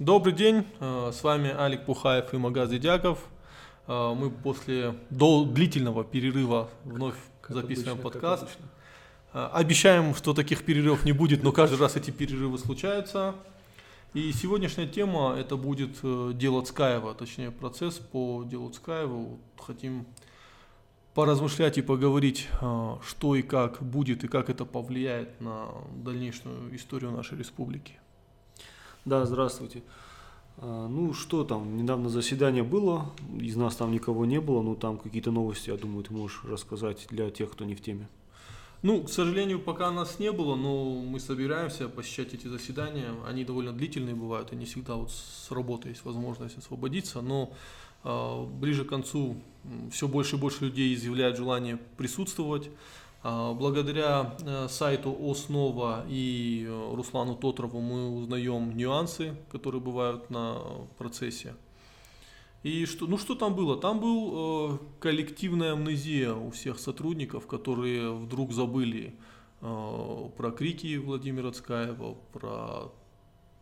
Добрый день, э, с вами Алик Пухаев и Магаз Дедяков. Э, Мы после дол- длительного перерыва вновь Как записываем обычно, подкаст. Э, Обещаем, что таких перерывов не будет, но каждый раз эти перерывы случаются. И сегодняшняя тема это будет дело Цкаева, точнее процесс по делу Цкаева. Хотим поразмышлять и поговорить, что и как будет и как это повлияет на дальнейшую историю нашей республики. Да, здравствуйте. А, Ну что там, недавно заседание было, из нас там никого не было, но там какие-то новости, я думаю, ты можешь рассказать для тех, кто не в теме. Ну, к сожалению, пока нас не было, но мы собираемся посещать эти заседания. Они довольно длительные бывают, и не всегда вот с работы есть возможность освободиться, но э, ближе к концу все больше и больше людей изъявляют желание присутствовать. А, Благодаря э, сайту Основа и э, Руслану Тотрову мы узнаем нюансы, которые бывают на процессе. И что, ну что там было? Там был э, коллективная амнезия у всех сотрудников, которые вдруг забыли э, про крики Владимира Цкаева, про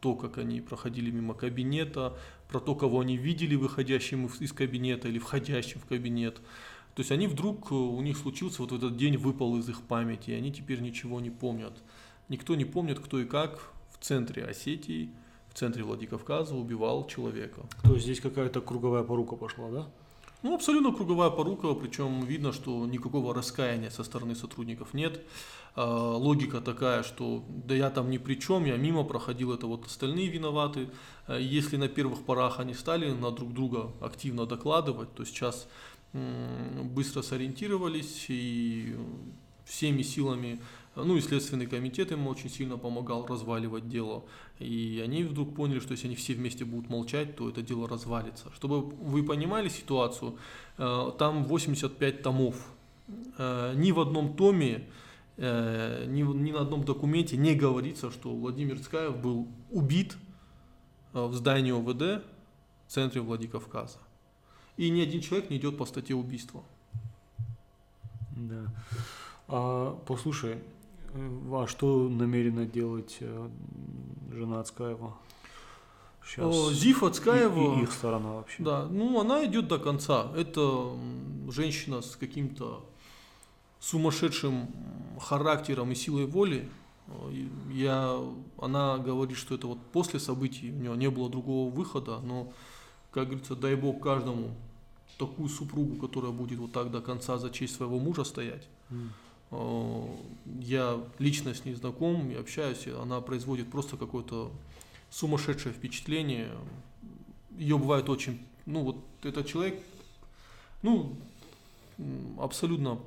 то, как они проходили мимо кабинета, про то, кого они видели выходящим из- кабинета или входящим в кабинет. То есть они вдруг, э, у них случился вот этот день выпал из их памяти, и они теперь ничего не помнят. Никто не помнит, кто и как в центре Осетии, в центре Владикавказа убивал человека. То есть здесь какая-то круговая порука пошла, да? Ну, абсолютно круговая порука, причем видно, что никакого раскаяния со стороны сотрудников нет. А, логика такая, что да я там ни при чем, я мимо проходил, это вот остальные виноваты. А, если на первых порах они стали на друг друга активно докладывать, то сейчас быстро сориентировались и всеми силами, ну и Следственный комитет им очень сильно помогал разваливать дело. И они вдруг поняли, что если они все вместе будут молчать, то это дело развалится. Чтобы вы понимали ситуацию, э, там 85 томов. Э, Ни в одном томе, э, ни, ни на одном документе не говорится, что Владимир Цкаев был убит в здании ОВД в центре Владикавказа. И ни один человек не идет по статье убийства. Да. А, послушай, э, а что намерена делать э, жена Ацкаева? Сейчас. Зифа Цкаева, И, и их сторона вообще. да, ну она идет до конца. Это женщина с каким-то сумасшедшим характером и силой воли. Э, Я, она говорит, что это вот после событий, у нее не было другого выхода, но, как говорится, дай бог каждому такую супругу, которая будет вот так до конца за честь своего мужа стоять. Э, Я лично с ней знаком и общаюсь, и она производит просто какое-то сумасшедшее впечатление. Ее бывает очень, ну вот этот человек, ну абсолютно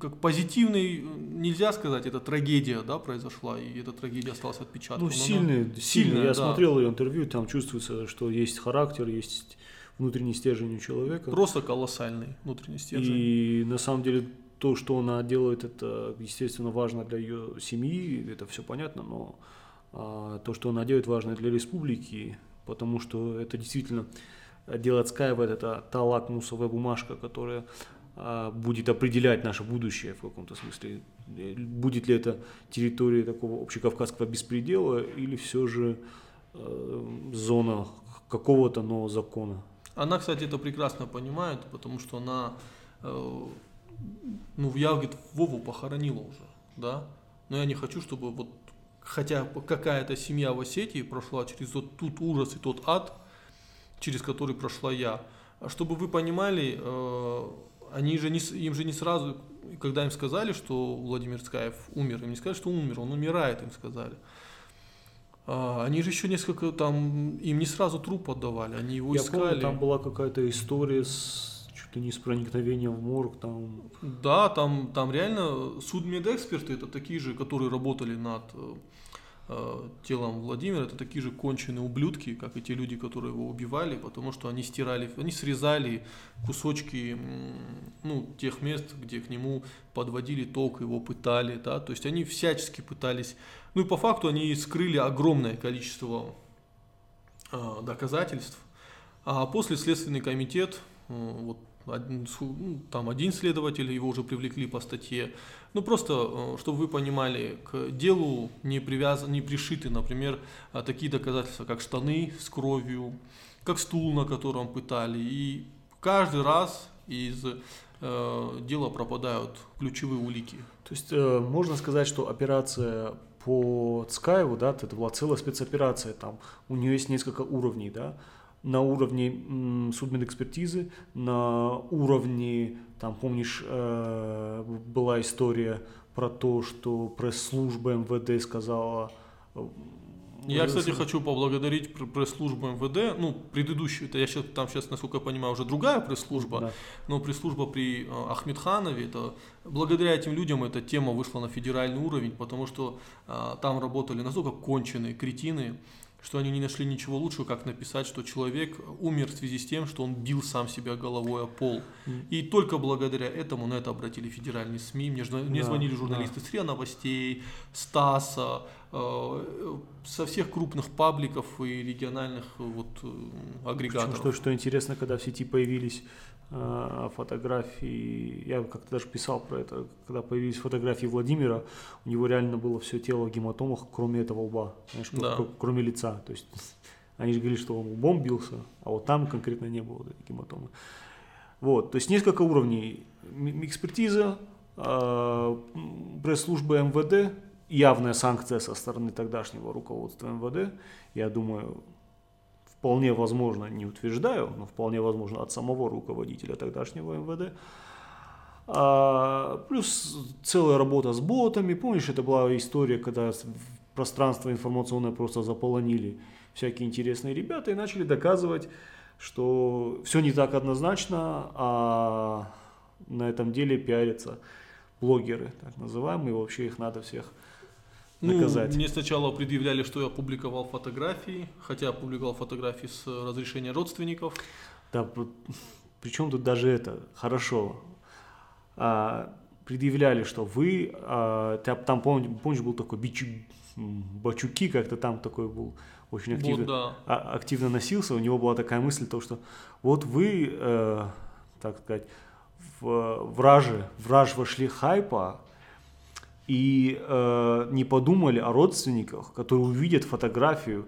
как позитивный, нельзя сказать, это трагедия, да, произошла, и эта трагедия осталась отпечатком. Ну, Но она- сильный, сильный. сильная, Я да. смотрел ее интервью, там чувствуется, что есть характер, есть внутренний стержень у человека. Просто колоссальный внутренний стержень. И на самом деле то, что она делает, это, естественно, важно для ее семьи, это все понятно, но а, то, что она делает, важно для республики, потому что это действительно дело отскаивает, это та лакмусовая бумажка, которая а, будет определять наше будущее в каком-то смысле. Будет ли это территория такого общекавказского беспредела или все же э, зона какого-то нового закона. Она, кстати, это прекрасно понимает, потому что она, э, ну, я, говорит, Вову похоронила уже, да, но я не хочу, чтобы вот, хотя какая-то семья в Осетии прошла через вот тот ужас и тот ад, через который прошла я. А чтобы вы понимали, э, они же не, им же не сразу, когда им сказали, что Владимир Цкаев умер, им не сказали, что он умер, он умирает, им сказали. А, Они же еще несколько там, им не сразу труп отдавали, они его Я искали. помню, там была какая-то история с чуть ли не с проникновением в морг, там Да, там, там реально судмедэксперты, это такие же, которые работали над э, э, телом Владимира, это такие же конченые ублюдки, как и те люди, которые его убивали, потому что они стирали, они срезали кусочки ну, тех мест, где к нему подводили ток, его пытали, да, то есть они всячески пытались, ну и по факту они скрыли огромное количество э, доказательств, А после Следственный комитет, э, вот один, ну, там один следователь, его уже привлекли по статье. Ну просто, э, чтобы вы понимали, к делу не, привязан, не пришиты, например, такие доказательства, как штаны с кровью, как стул, на котором пытали. И каждый раз из дела пропадают ключевые улики. То есть э, можно сказать, что операция по Цкаеву, да, это была целая спецоперация, там у нее есть несколько уровней, да, на уровне судмедэкспертизы, на уровне, там, помнишь, э, была история про то, что пресс-служба МВД сказала... Я, кстати, хочу поблагодарить пресс-службу МВД, ну, предыдущую, это я сейчас, там сейчас, насколько я понимаю, уже другая пресс-служба, да. но пресс-служба при э, Ахмедханове, это, благодаря этим людям эта тема вышла на федеральный уровень, потому что э, там работали настолько конченые кретины, что они не нашли ничего лучшего, как написать, что человек умер в связи с тем, что он бил сам себя головой о пол. И только благодаря этому на это обратили федеральные СМИ. Мне, мне да, звонили журналисты да. с РИА Новостей, Стаса, э, со всех крупных пабликов и региональных вот, э, агрегаторов. Причем, что, что интересно, когда в сети появились Э, фотографии, я как-то даже писал про это, когда появились фотографии Владимира, у него реально было все тело в гематомах, кроме этого лба, знаешь, да. кроме лица. То есть они же говорили, что он лбом бился, а вот там конкретно не было гематомы. Вот, то есть несколько уровней. Экспертиза, э, пресс-служба МВД, явная санкция со стороны тогдашнего руководства МВД. Я думаю, вполне возможно, не утверждаю, но вполне возможно от самого руководителя тогдашнего МВД. А, плюс целая работа с ботами. Помнишь, это была история, когда пространство информационное просто заполонили всякие интересные ребята и начали доказывать, что все не так однозначно, а на этом деле пиарятся блогеры, так называемые, вообще их надо всех наказать? Ну, мне сначала предъявляли, что я опубликовал фотографии, хотя опубликовал фотографии с разрешения родственников. Да, причем тут даже это, хорошо, а, предъявляли, что вы, а, там, помнишь, помнишь, был такой бичу, Бачуки, как-то там такой был, очень активно, вот, да. а, активно носился, у него была такая мысль, то, что вот вы, э, так сказать, в враже, враж вошли хайпа, и э, не подумали о родственниках, которые увидят фотографию,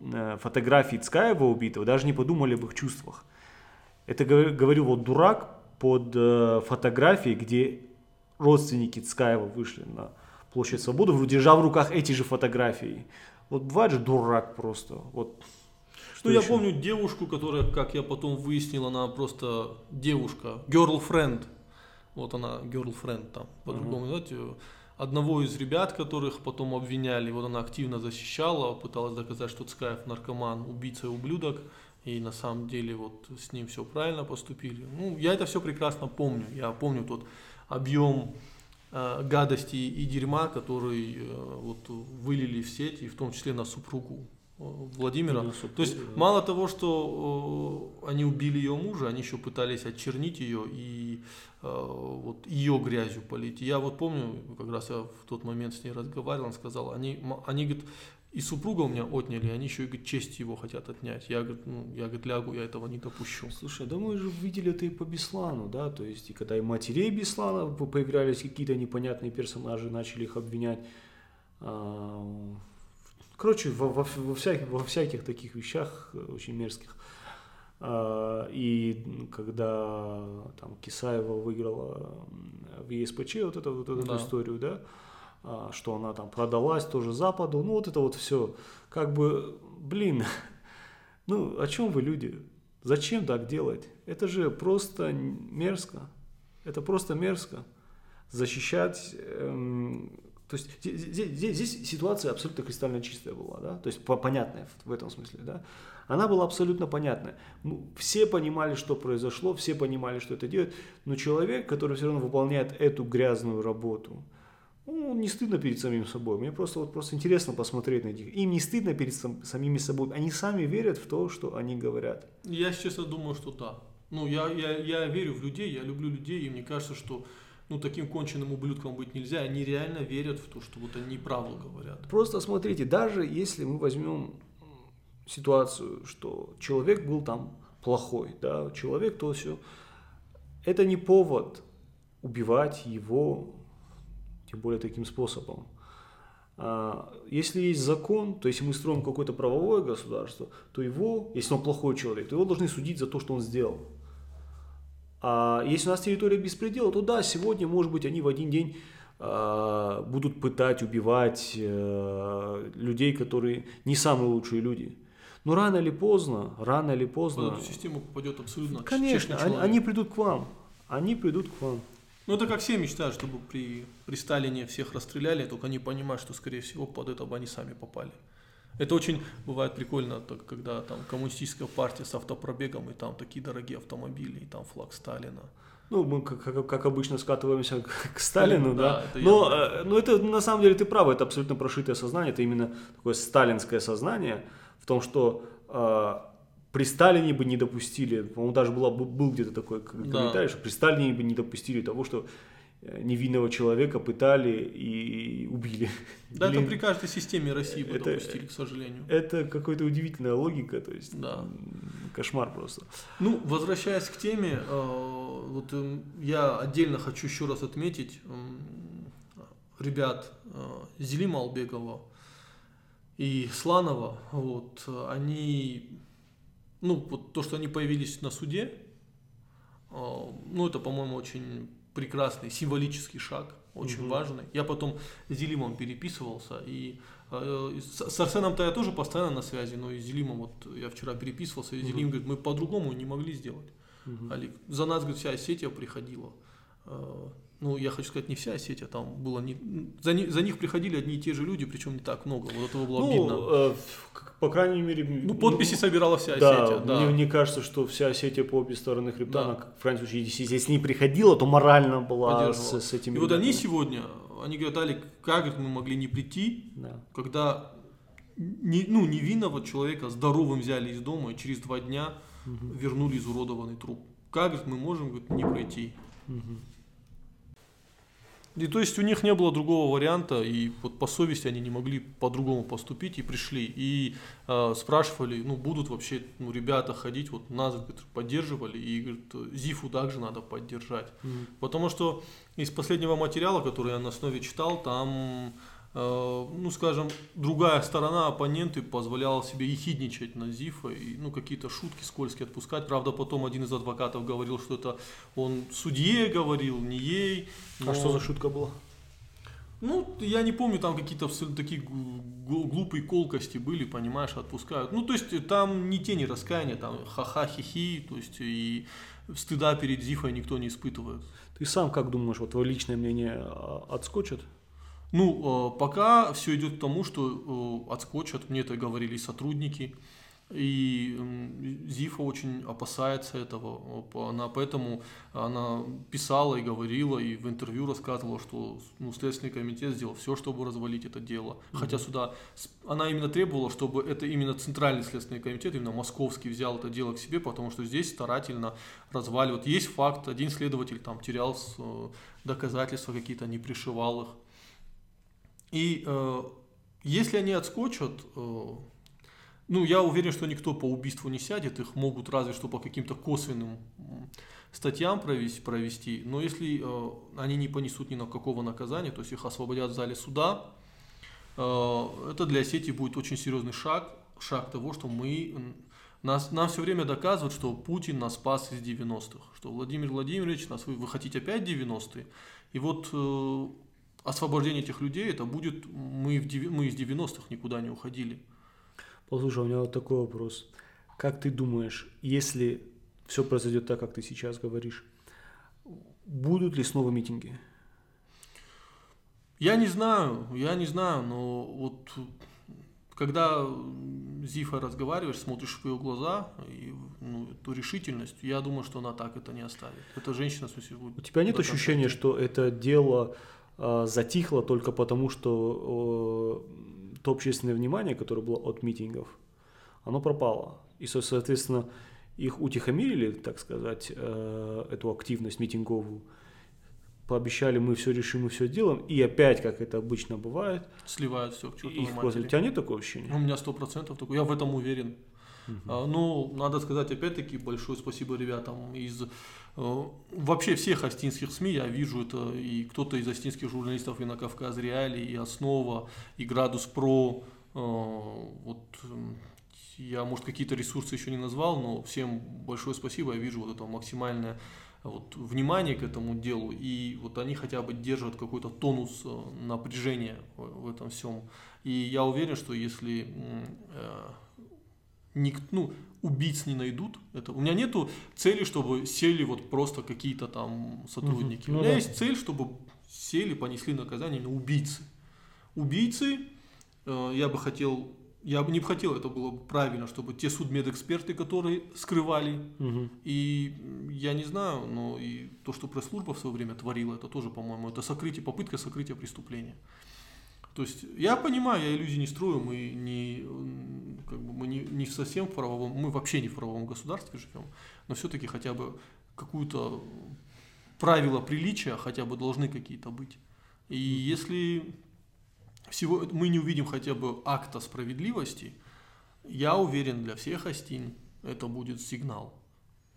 э, фотографии Цкаева убитого, даже не подумали об их чувствах. Это говорил вот дурак под э, фотографией, где родственники Цкаева вышли на площадь Свободы, держа в руках эти же фотографии. Вот бывает же дурак просто. Вот что ну, еще? я помню девушку, которая, как я потом выяснил, она просто девушка, girlfriend вот она, girlfriend там, по-другому, uh-huh. знаете, одного из ребят, которых потом обвиняли, вот она активно защищала, пыталась доказать, что Цкаев наркоман, убийца и ублюдок, и на самом деле вот с ним все правильно поступили. Ну, я это все прекрасно помню, я помню тот объем э, гадости и дерьма, который э, вот вылили в сеть, и в том числе на супругу. Владимира. Ну, То есть мало того, что э, они убили ее мужа, они еще пытались очернить ее и э, вот ее грязью полить. Я вот помню, как раз я в тот момент с ней разговаривал, он сказал, они, они говорит, и супруга у меня отняли, они еще и говорит, честь его хотят отнять. Я, говорит, ну, я говорит, лягу, я этого не допущу. Слушай, да мы же видели это и по Беслану, да, то есть и когда и матерей Беслана появлялись какие-то непонятные персонажи, начали их обвинять. А, Короче, во, во, во, всяких, во всяких таких вещах э, очень мерзких. А, и когда там Кисаева выиграла в ЕСПЧ вот эту, вот эту да. историю, да, а, что она там продалась тоже Западу, ну вот это вот все, как бы, блин, ну о чем вы люди? Зачем так делать? Это же просто мерзко. Это просто мерзко. Защищать эм, то есть здесь, здесь, здесь ситуация абсолютно кристально чистая была, да, то есть понятная в, в этом смысле, да. Она была абсолютно понятная. Ну, все понимали, что произошло, все понимали, что это делает, но человек, который все равно выполняет эту грязную работу, ну, не стыдно перед самим собой. Мне просто, вот, просто интересно посмотреть на них. Им не стыдно перед сам, самими собой. Они сами верят в то, что они говорят. Я, честно, думаю, что да. Ну, я, я, я верю в людей, я люблю людей, и мне кажется, что ну, таким конченным ублюдком быть нельзя. Они реально верят в то, что вот они правду говорят. Просто смотрите, даже если мы возьмем ситуацию, что человек был там плохой, да, человек то все. Это не повод убивать его, тем более таким способом. А, если есть закон, то если мы строим какое-то правовое государство, то его, если он плохой человек, то его должны судить за то, что он сделал. А если у нас территория беспредела, то да, сегодня, может быть, они в один день э, будут пытать, убивать э, людей, которые не самые лучшие люди. Но рано или поздно, рано или поздно... В эту систему попадет абсолютно Конечно, они, они придут к вам. Они придут к вам. Ну, это как все мечтают, чтобы при, при Сталине всех расстреляли, только они понимают, что, скорее всего, под это бы они сами попали. Это очень бывает прикольно, так, когда там коммунистическая партия с автопробегом, и там такие дорогие автомобили, и там флаг Сталина. Ну, мы, как, как, обычно, скатываемся к, Сталину, да. да. но, э, но это, на самом деле, ты прав, это абсолютно прошитое сознание, это именно такое сталинское сознание том, что э, при Сталине бы не допустили, по-моему, даже была, был где-то такой комментарий, да. что при Сталине бы не допустили того, что э, невинного человека пытали и убили. Да, Или... это при каждой системе России бы это, допустили, к сожалению. Это какая-то удивительная логика, то есть да. кошмар просто. Ну, возвращаясь к теме, э, вот эм, я отдельно хочу еще раз отметить ребят э, Зелима Албегова и Сланова, вот, они ну, вот то, что они появились на суде, а, ну, это, по-моему, очень прекрасный символический шаг, очень угу. важный. Я потом с Зелимом переписывался, и э, с, Арсеном-то я тоже постоянно на связи, но и с Зелимом вот я вчера переписывался, и Зелим угу. говорит, мы по-другому не могли сделать. Угу. Алик, за нас, говорит, вся Осетия приходила. Ну, я хочу сказать, не вся Осетия, там было не... За, не... за них приходили одни и те же люди, причем не так много, вот этого было ну, обидно. Э, по крайней мере... Ну, подписи ну, собирала вся Осетия, да. Мне, мне кажется, что вся Осетия по обе стороны хребта, да. она, в крайнем случае, если, не приходила, то морально была с, с этими И вот они сегодня, они говорят, Алик, как мы могли не прийти, да. когда не, ну, невинного человека здоровым взяли из дома и через два дня угу. вернули изуродованный труп. Как говорит, мы можем говорит, не пройти? Угу. И то есть у них не было другого варианта, и вот по совести они не могли по-другому поступить и пришли. И э, спрашивали, ну будут вообще ну, ребята ходить, вот нас говорит, поддерживали, и говорит, ЗИФу также надо поддержать. Mm-hmm. Потому что из последнего материала, который я на основе читал, там ну, скажем, другая сторона, оппоненты, позволяла себе ехидничать на Зифа и, ну, какие-то шутки скользкие отпускать. Правда, потом один из адвокатов говорил, что это он судье говорил, не ей. Но... А что за шутка была? Ну, я не помню, там какие-то такие глупые колкости были, понимаешь, отпускают. Ну, то есть там ни тени раскаяния, там ха-ха, хи-хи, то есть и стыда перед Зифой никто не испытывает. Ты сам как думаешь, вот твое личное мнение а, отскочит? Ну, э, пока все идет к тому, что э, отскочат, мне это говорили сотрудники, и Зифа очень опасается этого, она поэтому она писала и говорила, и в интервью рассказывала, что ну, Следственный комитет сделал все, чтобы развалить это дело. Mm-hmm. Хотя сюда она именно требовала, чтобы это именно Центральный Следственный комитет, именно московский, взял это дело к себе, потому что здесь старательно разваливают. Есть факт, один следователь там терял э, доказательства какие-то, не пришивал их. И э, если они отскочат, э, ну, я уверен, что никто по убийству не сядет, их могут разве что по каким-то косвенным статьям провести, провести. но если э, они не понесут ни на какого наказания, то есть их освободят в зале суда, э, это для сети будет очень серьезный шаг, шаг того, что мы нас, нам все время доказывают, что Путин нас спас из 90-х, что Владимир Владимирович, нас, вы, вы хотите опять 90-е. И вот э, освобождение этих людей, это будет, мы, в, мы из 90-х никуда не уходили. Послушай, у меня вот такой вопрос. Как ты думаешь, если все произойдет так, как ты сейчас говоришь, будут ли снова митинги? Я не знаю, я не знаю, но вот когда Зифа разговариваешь, смотришь в ее глаза и ну, эту решительность, я думаю, что она так это не оставит. Эта женщина, в смысле, будет У тебя нет ощущения, что это дело затихло только потому, что э, то общественное внимание, которое было от митингов, оно пропало. И, соответственно, их утихомирили, так сказать, э, эту активность митинговую. пообещали, мы все решим, мы все делаем, и опять, как это обычно бывает, Сливают все к чертовой просто... У матери. тебя нет такого ощущения? У меня сто процентов такое, я в этом уверен. А, Ну, надо сказать, опять-таки, большое спасибо ребятам из э, вообще всех астинских СМИ, я вижу это, и кто-то из астинских журналистов и на Кавказ Реалии, и Основа, и Градус Про, э, вот я, может, какие-то ресурсы еще не назвал, но всем большое спасибо, я вижу вот это максимальное вот, внимание к этому делу, и вот они хотя бы держат какой-то тонус э, напряжения в, этом всем. И я уверен, что если э, ник- ну, убийц не найдут. Это, у меня нету цели, чтобы сели вот просто какие-то там сотрудники. Ну у меня да. есть цель, чтобы сели, понесли наказание именно убийцы. Убийцы, э, я бы хотел, я бы не хотел, это было бы правильно, чтобы те судмедэксперты, которые скрывали, Мгм. и я не знаю, но и то, что пресс-служба в свое время творила, это тоже, по-моему, это сокрытие, попытка сокрытия преступления. То есть я понимаю, я иллюзий не строю, мы не, как бы, мы не, не совсем в правовом, мы вообще не в правовом государстве живем, но все-таки хотя бы какую-то правила приличия хотя бы должны какие-то быть. И если всего мы не увидим хотя бы акта справедливости, я уверен, для всех Астин это будет сигнал.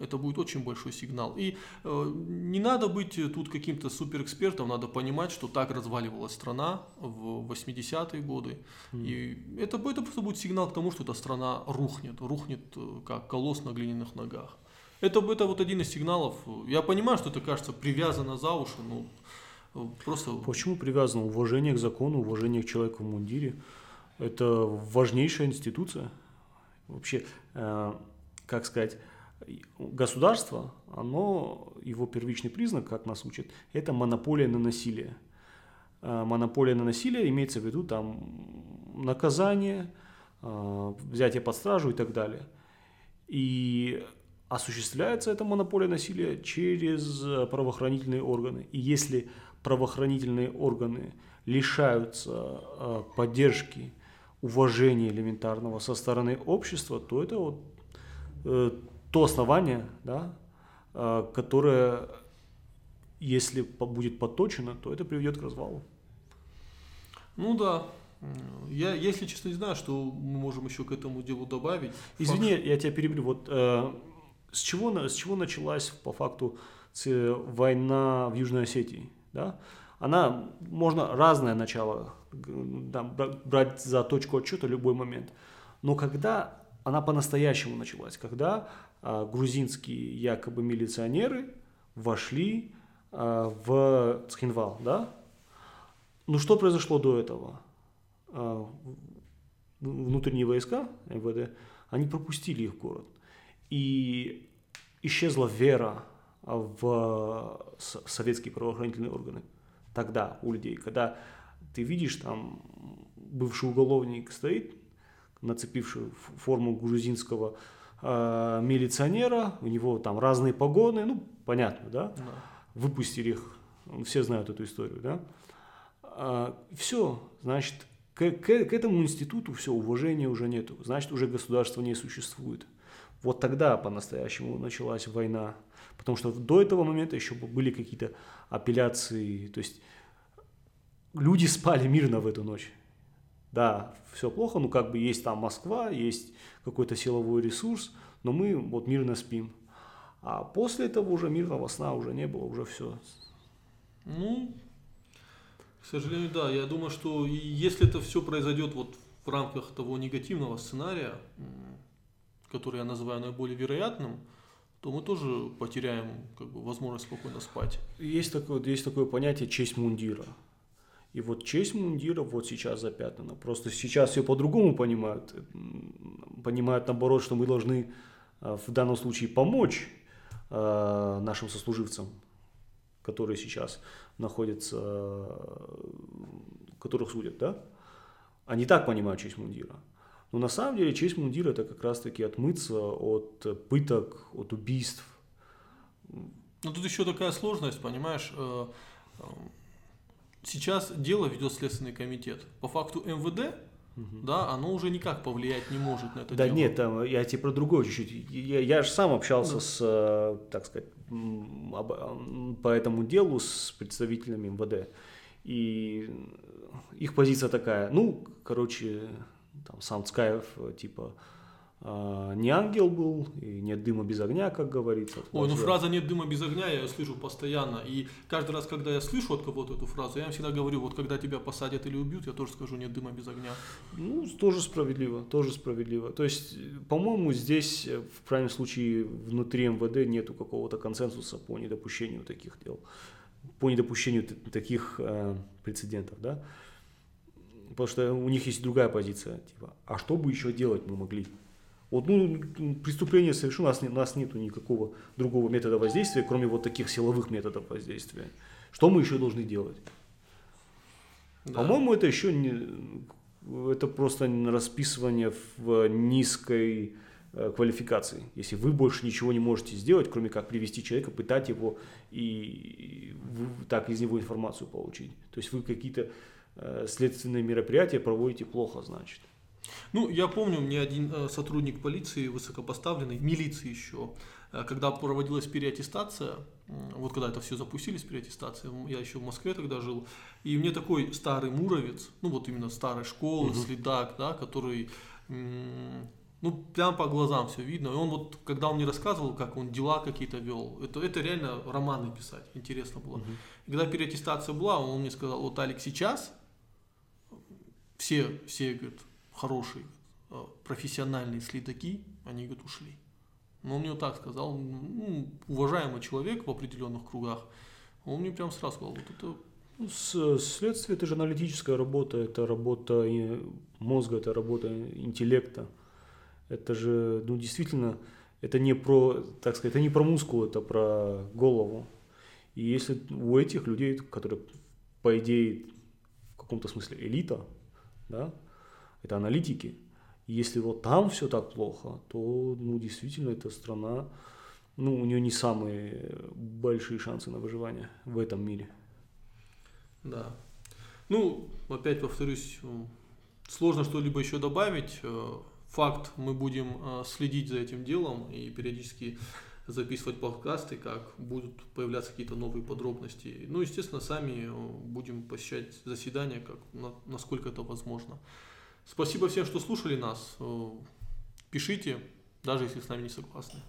Это будет очень большой сигнал. И э, не надо быть тут каким-то суперэкспертом, надо понимать, что так разваливалась страна в 80-е годы. И это, это просто будет сигнал к тому, что эта страна рухнет, рухнет э, как колосс на глиняных ногах. Это, это вот один из сигналов. Я понимаю, что это кажется привязано за уши, но э, просто... Почему привязано уважение к закону, уважение к человеку в мундире? Это важнейшая институция. Вообще, э, как сказать, государство, оно, его первичный признак, как нас учат, это монополия на насилие. Э, монополия на насилие имеется в виду там наказание, э, взятие под стражу и так далее. И осуществляется эта монополия насилия через правоохранительные органы. И если правоохранительные органы лишаются э, поддержки, уважения элементарного со стороны общества, то это вот то основание, да, э, которое, если будет подточено, то это приведет к развалу. Ну да. Я, если честно, не знаю, что мы можем еще к этому делу добавить. Извини, я тебя перебью. Вот э, с чего с чего началась по факту война в Южной Осетии, да? Она можно разное начало да, бра- брать за точку отчета любой момент, но когда она по-настоящему началась, когда грузинские якобы милиционеры вошли а, в Цхинвал, да? Ну что произошло до этого? А, внутренние войска МВД, они пропустили их в город. И исчезла вера а, в советские правоохранительные органы тогда у людей, когда ты видишь там бывший уголовник стоит, нацепивший форму грузинского а, милиционера, у него там разные погоны, ну понятно, да, Да. выпустили их, все знают эту историю, да. все, значит, к, к- к этому институту все, уважения уже нету, значит, уже государства не существует. Вот тогда по-настоящему началась война, потому что до этого момента еще были какие-то апелляции, то есть люди спали мирно в эту ночь. Да, все плохо, ну как бы есть там Москва, есть какой-то силовой ресурс, но мы вот мирно спим. А после этого уже мирного сна уже не было, уже все. Ну, к сожалению, да. Я думаю, что если это все произойдет вот в рамках того негативного сценария, который я называю наиболее вероятным, то мы тоже потеряем как бы, возможность спокойно спать. Есть такое, есть такое понятие честь мундира. И вот честь мундира вот сейчас запятнана. Просто сейчас все по-другому понимают. Понимают наоборот, что мы должны э, в данном случае помочь э, нашим сослуживцам, которые сейчас находятся, которых судят, да? Они так понимают честь мундира. Но на самом деле честь мундира это как раз-таки отмыться от пыток, от убийств. Но тут еще такая сложность, понимаешь, э, сейчас дело ведет Следственный комитет. По факту МВД угу. да, оно уже никак повлиять не может на это да дело. нет, там, я тебе про другое чуть-чуть. Я, я же сам общался да. с, э, так сказать, по этому делу с представителями МВД. И их позиция такая, ну, короче, там сам Цкаев, типа, не ангел был, и нет дыма без огня, как говорится. Ой, ну фраза «нет дыма без огня» я ее слышу постоянно. И каждый раз, когда я слышу от кого-то эту фразу, я всегда говорю, вот когда тебя посадят или убьют, я тоже скажу «нет дыма без огня». Ну, тоже справедливо, тоже справедливо. То есть, по-моему, здесь в крайнем случае внутри МВД нету какого-то консенсуса по недопущению таких дел, по недопущению таких э, прецедентов, да. Потому что у них есть другая позиция, типа, а что бы еще делать мы могли? Вот, ну, преступление совершено, у нас, у нас нет никакого другого метода воздействия, кроме вот таких силовых методов воздействия. Что мы еще должны делать? Да. По-моему, это еще не, это просто расписывание в низкой э, квалификации. Если вы больше ничего не можете сделать, кроме как привести человека, пытать его и так из него информацию получить. То есть вы какие-то э, следственные мероприятия проводите плохо, значит. Ну, я помню, мне один э, сотрудник полиции, высокопоставленный, милиции еще, э, когда проводилась переаттестация, вот когда это все запустились, переаттестация, я еще в Москве тогда жил, и мне такой старый муровец, ну вот именно старой школы, угу. следак, да, который, ну, прям по глазам все видно, и он вот, когда он мне рассказывал, как он дела какие-то вел, это, это реально романы писать, интересно было. Угу. И когда переаттестация была, он мне сказал, вот, Алекс, сейчас все, все, говорит, хорошие, э, профессиональные следаки, они, говорит, ушли. Но он мне вот так сказал, ну, уважаемый человек в определенных кругах, он мне прям сразу сказал, вот это... Ну, следствие это же аналитическая работа, это работа мозга, это работа интеллекта. Это же, ну, действительно, это не про, так сказать, это не про мускул, это про голову. И если у этих людей, которые, по идее, в каком-то смысле элита, да, это аналитики. И если вот там все так плохо, то ну, действительно эта страна, ну, у нее не самые большие шансы на выживание в этом мире. Да. Ну, опять повторюсь, сложно что-либо еще добавить. Э, факт, мы будем э, следить за этим делом и периодически записывать подкасты, как будут появляться какие-то новые подробности. Ну, естественно, сами э, будем посещать заседания, как, насколько это возможно. Спасибо всем, что слушали нас. Э, пишите, даже если с нами не согласны.